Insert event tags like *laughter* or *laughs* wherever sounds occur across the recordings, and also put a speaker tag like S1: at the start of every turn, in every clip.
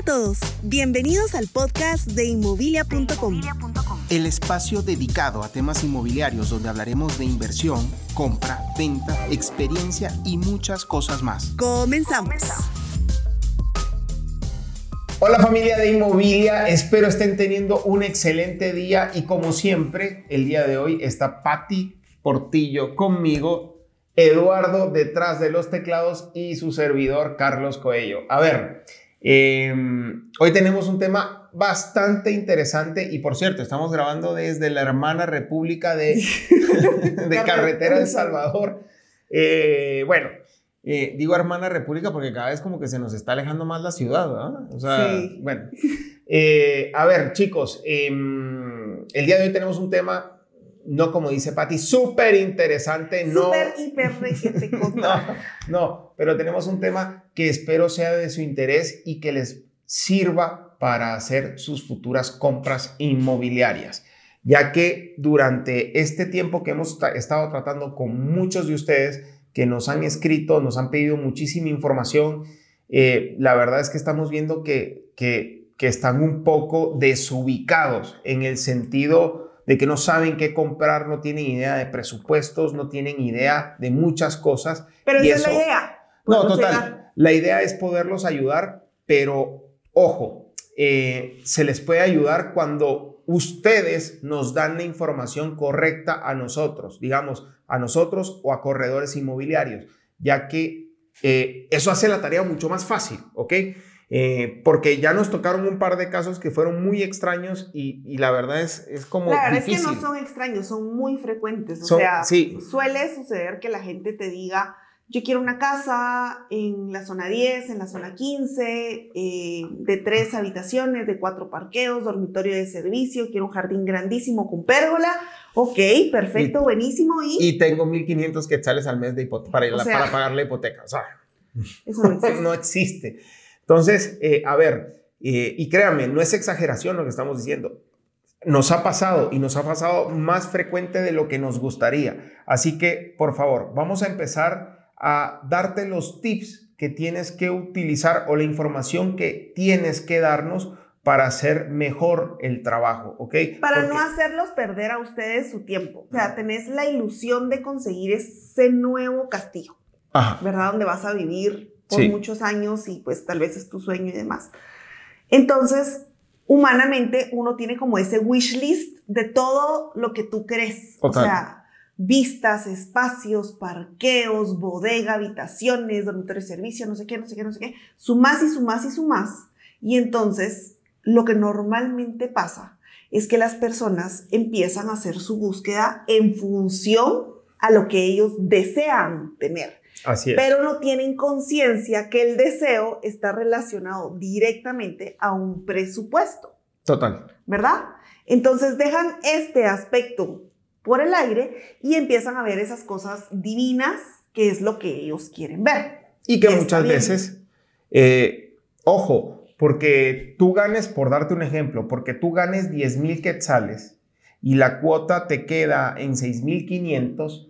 S1: a todos, bienvenidos al podcast de inmobilia.com.
S2: El espacio dedicado a temas inmobiliarios donde hablaremos de inversión, compra, venta, experiencia y muchas cosas más.
S1: Comenzamos.
S2: Hola familia de Inmobilia, espero estén teniendo un excelente día y como siempre, el día de hoy está Patti Portillo conmigo, Eduardo detrás de los teclados y su servidor Carlos Coello. A ver, Em, hoy tenemos un tema bastante interesante y por cierto, estamos grabando desde la hermana República de, *laughs* de Carretera El Salvador. Eh, bueno, eh, digo hermana República porque cada vez como que se nos está alejando más la ciudad, ¿verdad? O sea, bueno. Eh, a ver, chicos, em, el día de hoy tenemos un tema no como dice Patti, súper interesante.
S1: Súper, hiper, *laughs*
S2: no, no, pero tenemos un tema que espero sea de su interés y que les sirva para hacer sus futuras compras inmobiliarias, ya que durante este tiempo que hemos estado tratando con muchos de ustedes que nos han escrito, nos han pedido muchísima información, eh, la verdad es que estamos viendo que, que, que están un poco desubicados en el sentido de que no saben qué comprar, no tienen idea de presupuestos, no tienen idea de muchas cosas.
S1: Pero esa es la idea.
S2: No, total. La idea es poderlos ayudar, pero ojo, eh, se les puede ayudar cuando ustedes nos dan la información correcta a nosotros, digamos, a nosotros o a corredores inmobiliarios, ya que eh, eso hace la tarea mucho más fácil, ¿ok? Eh, porque ya nos tocaron un par de casos que fueron muy extraños y, la verdad es, es como.
S1: La verdad es que no son extraños, son muy frecuentes. O sea, suele suceder que la gente te diga: Yo quiero una casa en la zona 10, en la zona 15, eh, de tres habitaciones, de cuatro parqueos, dormitorio de servicio, quiero un jardín grandísimo con pérgola. Ok, perfecto, buenísimo. Y,
S2: y tengo 1500 quetzales al mes de para, para pagar la hipoteca. O sea,
S1: eso no *laughs* existe.
S2: no existe. Entonces, eh, a ver, eh, y créanme, no es exageración lo que estamos diciendo. Nos ha pasado y nos ha pasado más frecuente de lo que nos gustaría. Así que, por favor, vamos a empezar a darte los tips que tienes que utilizar o la información que tienes que darnos para hacer mejor el trabajo, ¿ok?
S1: Para no hacerlos perder a ustedes su tiempo. O sea, tenés la ilusión de conseguir ese nuevo castillo, ¿verdad? Donde vas a vivir por muchos años y pues tal vez es tu sueño y demás. Entonces, humanamente uno tiene como ese wish list de todo lo que tú crees. O sea, vistas, espacios, parqueos, bodega, habitaciones, dormitorio de servicio, no sé qué, no sé qué, no sé qué. Sumás y sumás y sumás. Y entonces, lo que normalmente pasa es que las personas empiezan a hacer su búsqueda en función a lo que ellos desean tener. Pero no tienen conciencia que el deseo está relacionado directamente a un presupuesto.
S2: Total.
S1: ¿Verdad? Entonces dejan este aspecto por el aire y empiezan a ver esas cosas divinas que es lo que ellos quieren ver.
S2: Y que muchas veces, eh, ojo, porque tú ganes, por darte un ejemplo, porque tú ganes 10 mil quetzales y la cuota te queda en 6.500,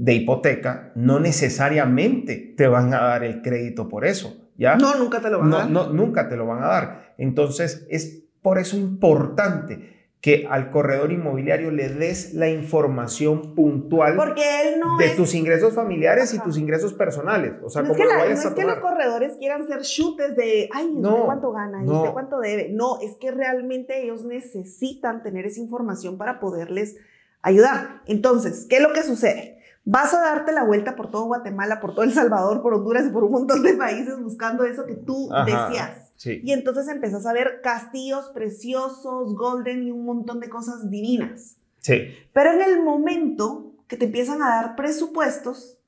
S2: de hipoteca, no necesariamente te van a dar el crédito por eso. ¿ya?
S1: No, nunca te lo van a dar.
S2: No, nunca te lo van a dar. Entonces, es por eso importante que al corredor inmobiliario le des la información puntual
S1: Porque él no
S2: de tus ingresos familiares y tus ingresos personales. O sea,
S1: no es que,
S2: lo
S1: no es que los corredores quieran ser chutes de, ay, no, cuánto gana? ¿Y usted cuánto debe? No, es que realmente ellos necesitan tener esa información para poderles ayudar. Entonces, ¿qué es lo que sucede? Vas a darte la vuelta por todo Guatemala, por todo El Salvador, por Honduras y por un montón de países buscando eso que tú decías. Y entonces empezás a ver castillos preciosos, golden y un montón de cosas divinas.
S2: Sí.
S1: Pero en el momento que te empiezan a dar presupuestos,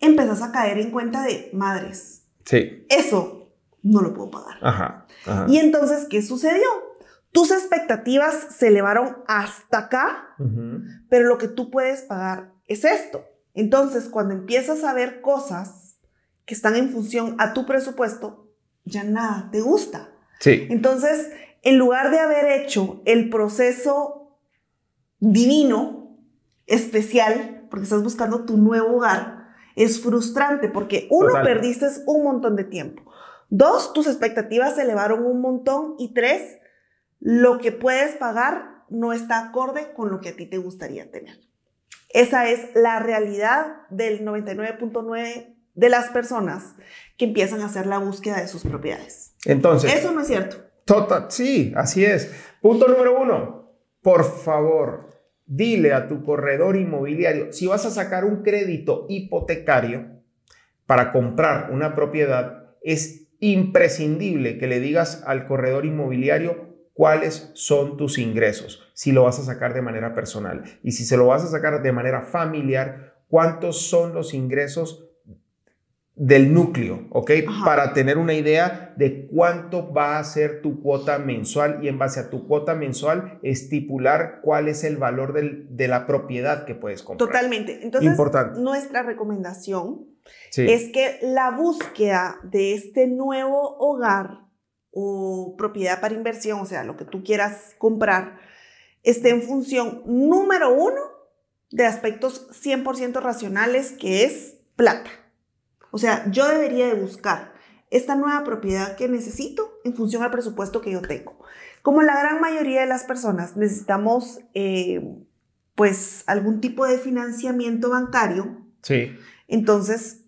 S1: empezás a caer en cuenta de madres.
S2: Sí.
S1: Eso no lo puedo pagar.
S2: Ajá.
S1: Y entonces, ¿qué sucedió? Tus expectativas se elevaron hasta acá, pero lo que tú puedes pagar es esto. Entonces, cuando empiezas a ver cosas que están en función a tu presupuesto, ya nada te gusta.
S2: Sí.
S1: Entonces, en lugar de haber hecho el proceso divino, especial, porque estás buscando tu nuevo hogar, es frustrante porque uno, perdiste un montón de tiempo. Dos, tus expectativas se elevaron un montón. Y tres, lo que puedes pagar no está acorde con lo que a ti te gustaría tener. Esa es la realidad del 99.9 de las personas que empiezan a hacer la búsqueda de sus propiedades.
S2: Entonces.
S1: Eso no es cierto.
S2: Total, sí, así es. Punto número uno. Por favor, dile a tu corredor inmobiliario, si vas a sacar un crédito hipotecario para comprar una propiedad, es imprescindible que le digas al corredor inmobiliario cuáles son tus ingresos, si lo vas a sacar de manera personal y si se lo vas a sacar de manera familiar, cuántos son los ingresos del núcleo, ¿ok? Para tener una idea de cuánto va a ser tu cuota mensual y en base a tu cuota mensual estipular cuál es el valor de la propiedad que puedes comprar.
S1: Totalmente. Entonces, nuestra recomendación es que la búsqueda de este nuevo hogar o propiedad para inversión, o sea, lo que tú quieras comprar, esté en función número uno de aspectos 100% racionales, que es plata. O sea, yo debería de buscar esta nueva propiedad que necesito en función al presupuesto que yo tengo. Como la gran mayoría de las personas necesitamos eh, pues algún tipo de financiamiento bancario.
S2: Sí.
S1: Entonces,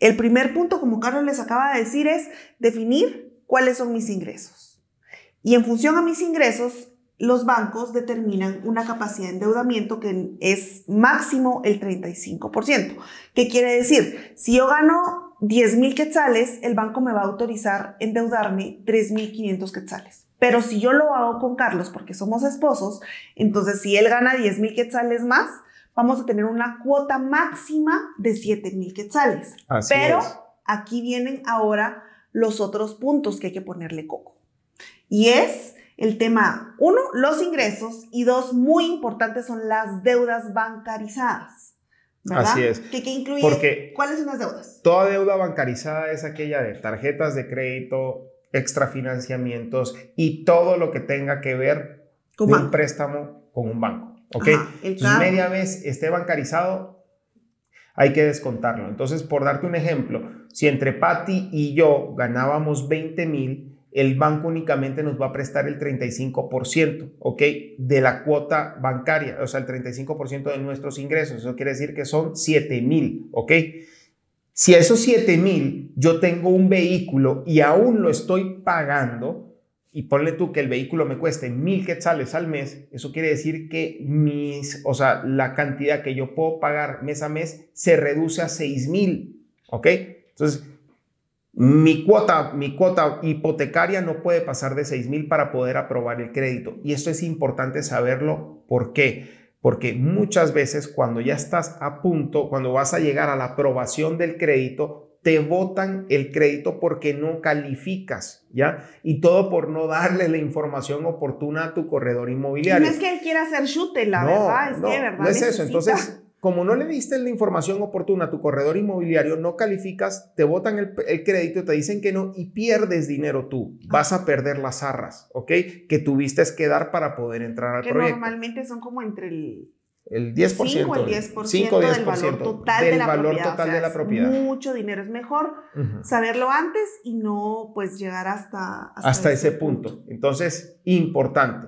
S1: el primer punto, como Carlos les acaba de decir, es definir cuáles son mis ingresos. Y en función a mis ingresos, los bancos determinan una capacidad de endeudamiento que es máximo el 35%. ¿Qué quiere decir? Si yo gano 10 mil quetzales, el banco me va a autorizar endeudarme 3.500 quetzales. Pero si yo lo hago con Carlos porque somos esposos, entonces si él gana 10 mil quetzales más, vamos a tener una cuota máxima de 7 mil quetzales. Pero aquí vienen ahora los otros puntos que hay que ponerle coco. Y es el tema, uno, los ingresos y dos, muy importantes son las deudas bancarizadas. ¿verdad?
S2: Así es.
S1: ¿Qué, incluye? Porque ¿Cuáles son las deudas?
S2: Toda deuda bancarizada es aquella de tarjetas de crédito, extrafinanciamientos y todo lo que tenga que ver con un préstamo con un banco. ¿Ok? Ajá, media vez esté bancarizado, hay que descontarlo. Entonces, por darte un ejemplo, si entre Patty y yo ganábamos 20 mil, el banco únicamente nos va a prestar el 35%, ¿ok? De la cuota bancaria, o sea, el 35% de nuestros ingresos. Eso quiere decir que son 7 mil, ¿ok? Si a esos 7 mil yo tengo un vehículo y aún lo estoy pagando, y ponle tú que el vehículo me cueste mil quetzales al mes, eso quiere decir que mis, o sea, la cantidad que yo puedo pagar mes a mes se reduce a 6 mil, ¿ok? Entonces, mi cuota, mi cuota hipotecaria no puede pasar de 6 mil para poder aprobar el crédito. Y esto es importante saberlo. ¿Por qué? Porque muchas veces cuando ya estás a punto, cuando vas a llegar a la aprobación del crédito, te votan el crédito porque no calificas, ¿ya? Y todo por no darle la información oportuna a tu corredor inmobiliario.
S1: No es que él quiera hacer chute, la verdad, es que, ¿verdad?
S2: No es eso. Entonces, como no le diste la información oportuna a tu corredor inmobiliario, no calificas, te botan el, crédito, te dicen que no y pierdes dinero tú. Vas a perder las arras, ¿ok? Que tuviste que dar para poder entrar al proyecto.
S1: Que normalmente son como entre el...
S2: El 10%.
S1: 5 el 10%, 5, 10 del valor total, de, la valor total de la propiedad. Mucho dinero. Es mejor saberlo antes y no pues llegar hasta...
S2: Hasta, ese, punto. Entonces, importante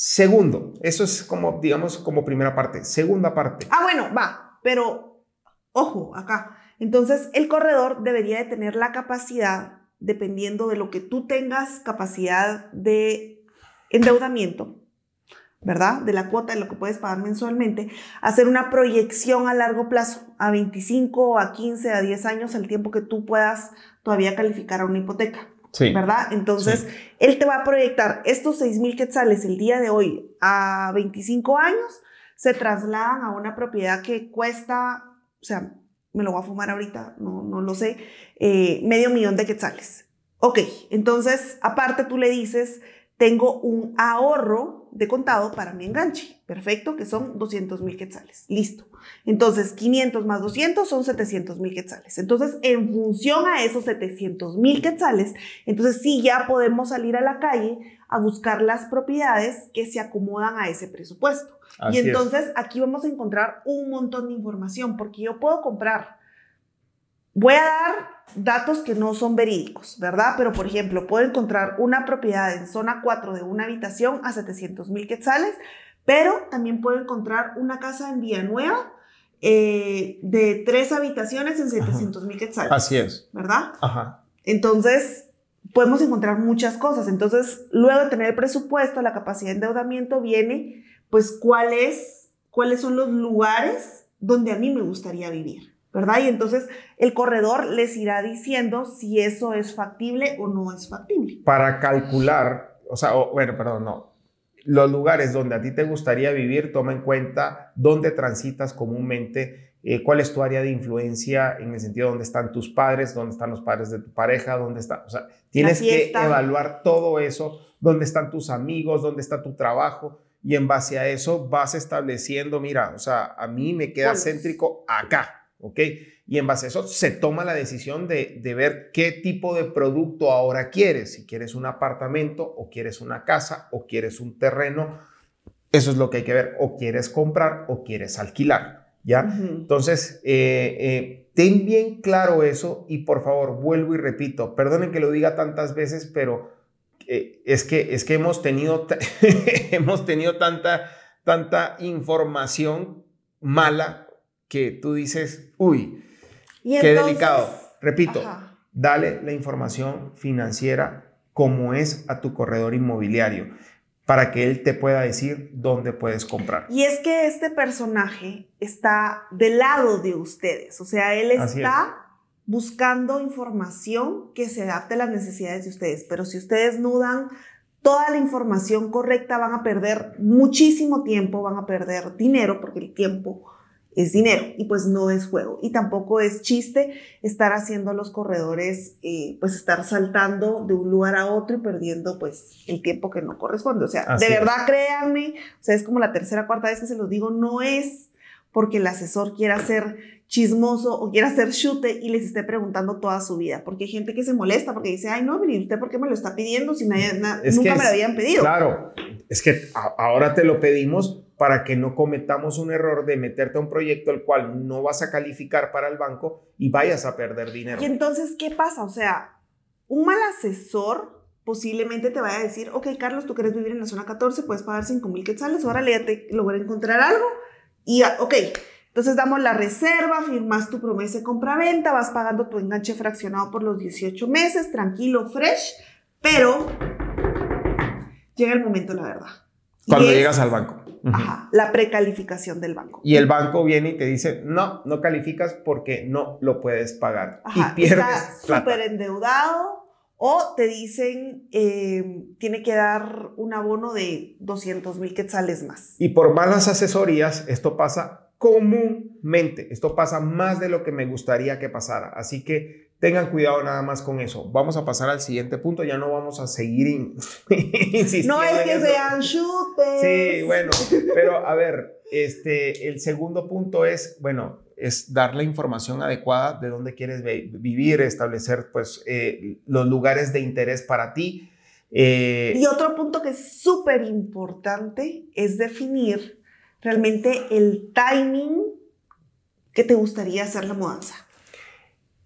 S2: Segundo, eso es como, digamos, como primera parte. Segunda parte.
S1: Ah, bueno, va, pero ojo acá. Entonces, el corredor debería de tener la capacidad, dependiendo de lo que tú tengas capacidad de endeudamiento, ¿verdad? De la cuota de lo que puedes pagar mensualmente, hacer una proyección a largo plazo, a 25, a 15, a 10 años, el tiempo que tú puedas todavía calificar a una hipoteca. ¿Verdad? Entonces, él te va a proyectar estos 6 mil quetzales el día de hoy a 25 años, se trasladan a una propiedad que cuesta, o sea, me lo voy a fumar ahorita, no, no lo sé, eh, medio millón de quetzales. Ok, entonces, aparte tú le dices, tengo un ahorro de contado para mi enganche. Perfecto, que son 200 mil quetzales. Listo. Entonces, 500 más 200 son 700 mil quetzales. Entonces, en función a esos 700 mil quetzales, entonces sí ya podemos salir a la calle a buscar las propiedades que se acomodan a ese presupuesto. y entonces aquí vamos a encontrar un montón de información, porque yo puedo comprar voy a dar datos que no son verídicos, ¿verdad? Pero, por ejemplo, puedo encontrar una propiedad en zona 4 de una habitación a 700 mil quetzales, pero también puedo encontrar una casa en Villanueva eh, de tres habitaciones en 700 mil quetzales.
S2: Así es.
S1: ¿Verdad? Ajá. Entonces, podemos encontrar muchas cosas. Entonces, luego de tener el presupuesto, la capacidad de endeudamiento, viene, pues, cuáles, cuáles son los lugares donde a mí me gustaría vivir, ¿verdad? Y entonces el corredor les irá diciendo si eso es factible o no es factible.
S2: Para calcular, o sea, bueno, perdón, no. Los lugares donde a ti te gustaría vivir, toma en cuenta dónde transitas comúnmente, eh, cuál es tu área de influencia en el sentido de dónde están tus padres, dónde están los padres de tu pareja, dónde está, o sea, tienes que evaluar todo eso, dónde están tus amigos, dónde está tu trabajo y en base a eso vas estableciendo, mira, o sea, a mí me queda céntrico acá, ¿ok? Y en base a eso se toma la decisión de, de, ver qué tipo de producto ahora quieres, si quieres un apartamento o quieres una casa o quieres un terreno, eso es lo que hay que ver, o quieres comprar o quieres alquilar, ¿ya? Entonces, eh, eh, ten bien claro eso y por favor, vuelvo y repito, perdonen que lo diga tantas veces, pero eh, es, que, es que hemos tenido, *laughs* hemos tenido tanta, tanta información mala que tú dices, uy, qué delicado. Repito, dale la información financiera como es a tu corredor inmobiliario para que él te pueda decir dónde puedes comprar.
S1: Y es que este personaje está del lado de ustedes, o sea, él está buscando información que se adapte a las necesidades de ustedes. Pero si ustedes no dan toda la información correcta, van a perder muchísimo tiempo, van a perder dinero, porque el tiempo es dinero y pues no es juego. Y tampoco es chiste estar haciendo a los corredores, eh, pues estar saltando de un lugar a otro y perdiendo pues el tiempo que no corresponde. O sea, de verdad créanme, o sea, es como la tercera, cuarta vez que se los digo, no es porque el asesor quiera hacer chismoso o quiera hacer chute y les esté preguntando toda su vida. Porque hay gente que se molesta porque dice, ay, no, ¿y usted por qué me lo está pidiendo si nadie, nunca me lo habían pedido?
S2: Claro, es que ahora te lo pedimos para que no cometamos un error de meterte a un proyecto el cual no vas a calificar para el banco y vayas a perder dinero.
S1: Y entonces, ¿qué pasa? O sea, un mal asesor posiblemente te vaya a decir, ok, Carlos, tú quieres vivir en la zona 14, puedes pagar 5 mil quetzales, ahora ya te logré encontrar algo y, ok, entonces damos la reserva, firmas tu promesa de compra-venta, vas pagando tu enganche fraccionado por los 18 meses, tranquilo, fresh, pero llega el momento, la verdad.
S2: Cuando llegas al banco.
S1: Ajá, la precalificación del banco.
S2: Y el banco viene y te dice, no, no calificas porque no lo puedes pagar. y pierdes
S1: está súper endeudado o te dicen, eh, tiene que dar un abono de 200 mil quetzales más.
S2: Y por malas asesorías, esto pasa comúnmente. Esto pasa más de lo que me gustaría que pasara. Así que tengan cuidado nada más con eso. Vamos a pasar al siguiente punto. Ya no vamos a seguir *laughs* insistiendo.
S1: No es que sean chutes.
S2: Sí, bueno, pero a ver, este, el segundo punto es, bueno, es dar la información adecuada de dónde quieres vivir, establecer pues eh, los lugares de interés para ti.
S1: Eh, y otro punto que es súper importante es definir realmente el timing que te gustaría hacer la mudanza.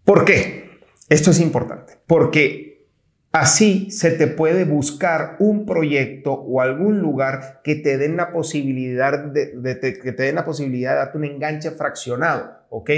S2: ¿Por qué? Esto es importante, porque así se te puede buscar un proyecto o algún lugar que te den la posibilidad de, que te den la posibilidad de darte un enganche fraccionado, ¿ok?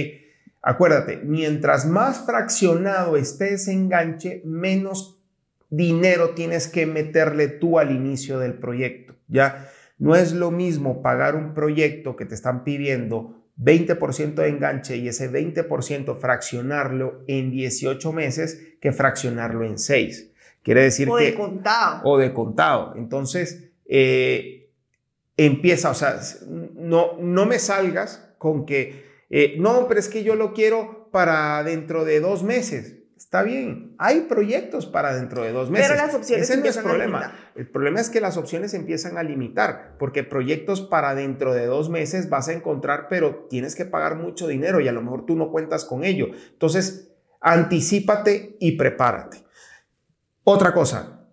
S2: Acuérdate, mientras más fraccionado esté ese enganche, menos dinero tienes que meterle tú al inicio del proyecto, ¿ya? No es lo mismo pagar un proyecto que te están pidiendo 20% de enganche y ese 20% fraccionarlo en 18 meses que fraccionarlo en 6. Quiere decir
S1: o
S2: que...
S1: O de contado.
S2: O de contado. Entonces, eh, empieza, o sea, no, no me salgas con que, eh, no, pero es que yo lo quiero para dentro de dos meses. Está bien, hay proyectos para dentro de dos meses.
S1: Pero las opciones
S2: Ese no es problema. El problema es que las opciones empiezan a limitar, porque proyectos para dentro de dos meses vas a encontrar, pero tienes que pagar mucho dinero y a lo mejor tú no cuentas con ello. Entonces, anticípate y prepárate. Otra cosa,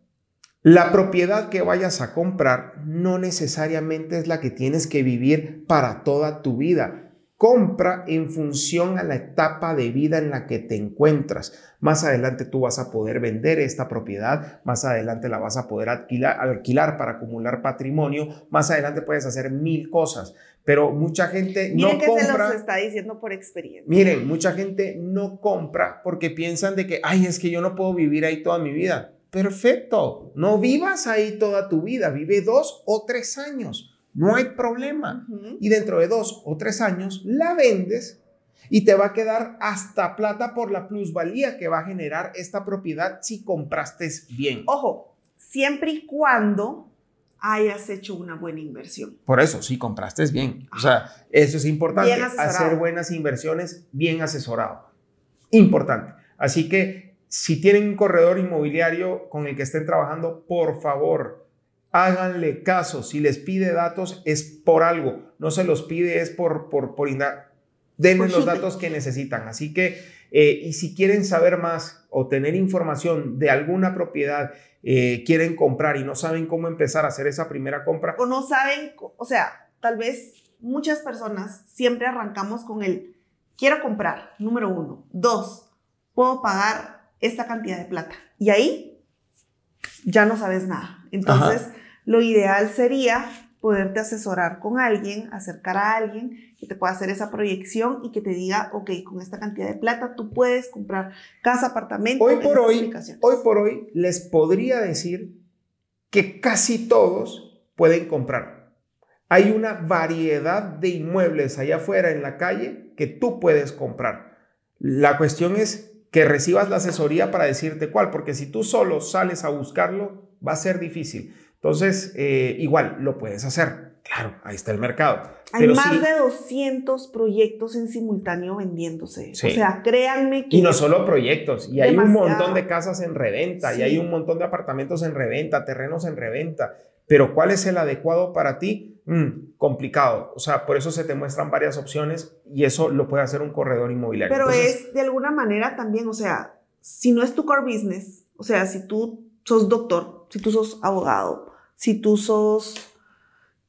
S2: la propiedad que vayas a comprar no necesariamente es la que tienes que vivir para toda tu vida compra en función a la etapa de vida en la que te encuentras. Más adelante tú vas a poder vender esta propiedad, más adelante la vas a poder alquilar, alquilar para acumular patrimonio, más adelante puedes hacer mil cosas, pero mucha gente
S1: no
S2: que compra.
S1: Se los está diciendo por experiencia.
S2: Miren, mucha gente no compra porque piensan de que, ay, es que yo no puedo vivir ahí toda mi vida. Perfecto, no vivas ahí toda tu vida, vive dos o tres años no hay problema. Y dentro de dos o tres años la vendes y te va a quedar hasta plata por la plusvalía que va a generar esta propiedad si compraste bien.
S1: Ojo, siempre y cuando hayas hecho una buena inversión.
S2: Por eso, si compraste bien. O sea, eso es importante. Hacer buenas inversiones bien asesorado. Importante. Así que si tienen un corredor inmobiliario con el que estén trabajando, por favor, háganle caso. Si les pide datos es por algo, no se los pide es por, por, por Denle los datos que necesitan. Así que, eh, y si quieren saber más o tener información de alguna propiedad, eh, quieren comprar y no saben cómo empezar a hacer esa primera compra.
S1: O no saben, o sea, tal vez muchas personas siempre arrancamos con el quiero comprar, número uno. Dos, puedo pagar esta cantidad de plata. Y ahí ya no sabes nada. Entonces, lo ideal sería poderte asesorar con alguien, acercar a alguien que te pueda hacer esa proyección y que te diga, ok, con esta cantidad de plata tú puedes comprar casa, apartamento.
S2: Hoy por hoy, hoy por hoy les podría decir que casi todos pueden comprar. Hay una variedad de inmuebles allá afuera en la calle que tú puedes comprar. La cuestión es que recibas la asesoría para decirte cuál, porque si tú solo sales a buscarlo, va a ser difícil. Entonces, eh, igual, lo puedes hacer. Claro, ahí está el mercado.
S1: Hay más de 200 proyectos en simultáneo vendiéndose. O sea, créanme
S2: que... Y no solo proyectos, y hay un montón de casas en reventa, y hay un montón de apartamentos en reventa, terrenos en reventa. Pero ¿cuál es el adecuado para ti? Mm, complicado. O sea, por eso se te muestran varias opciones y eso lo puede hacer un corredor inmobiliario.
S1: Pero es de alguna manera también, o sea, si no es tu core business, o sea, si tú sos doctor, si tú sos abogado, si tú sos,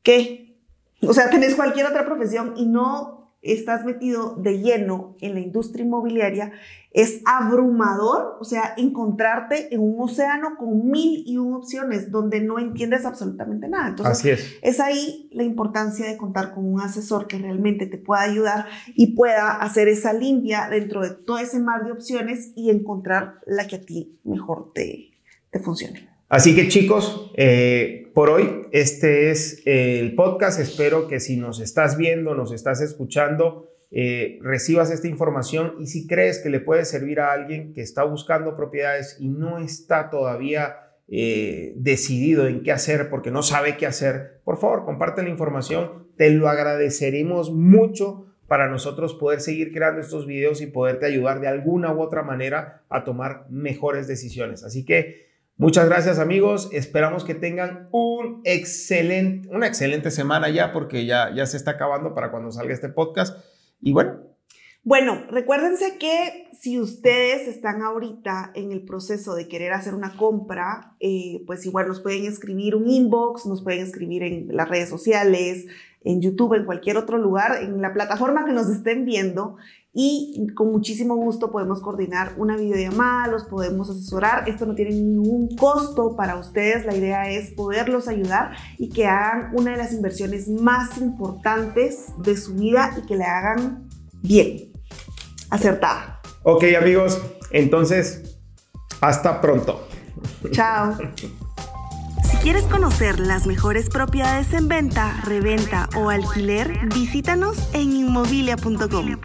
S1: ¿qué? O sea, tenés cualquier otra profesión y no estás metido de lleno en la industria inmobiliaria, es abrumador, o sea, encontrarte en un océano con mil y un opciones donde no entiendes absolutamente nada. Entonces,
S2: Así es.
S1: es ahí la importancia de contar con un asesor que realmente te pueda ayudar y pueda hacer esa limpia dentro de todo ese mar de opciones y encontrar la que a ti mejor te, te funcione.
S2: Así que chicos, eh, por hoy este es el podcast. Espero que si nos estás viendo, nos estás escuchando, eh, recibas esta información y si crees que le puede servir a alguien que está buscando propiedades y no está todavía eh, decidido en qué hacer porque no sabe qué hacer, por favor, comparte la información. Te lo agradeceremos mucho para nosotros poder seguir creando estos videos y poderte ayudar de alguna u otra manera a tomar mejores decisiones. Así que Muchas gracias amigos, esperamos que tengan un excelente, una excelente semana ya porque ya, ya se está acabando para cuando salga este podcast. Y bueno.
S1: Bueno, recuérdense que si ustedes están ahorita en el proceso de querer hacer una compra, eh, pues igual nos pueden escribir un inbox, nos pueden escribir en las redes sociales, en YouTube, en cualquier otro lugar, en la plataforma que nos estén viendo y con muchísimo gusto podemos coordinar una videollamada, los podemos asesorar. Esto no tiene ningún costo para ustedes. La idea es poderlos ayudar y que hagan una de las inversiones más importantes de su vida y que le hagan bien, acertada.
S2: Ok amigos, entonces, hasta pronto.
S1: Chao. *laughs* Quieres conocer las mejores propiedades en venta, reventa o alquiler, visítanos en inmobilia.com.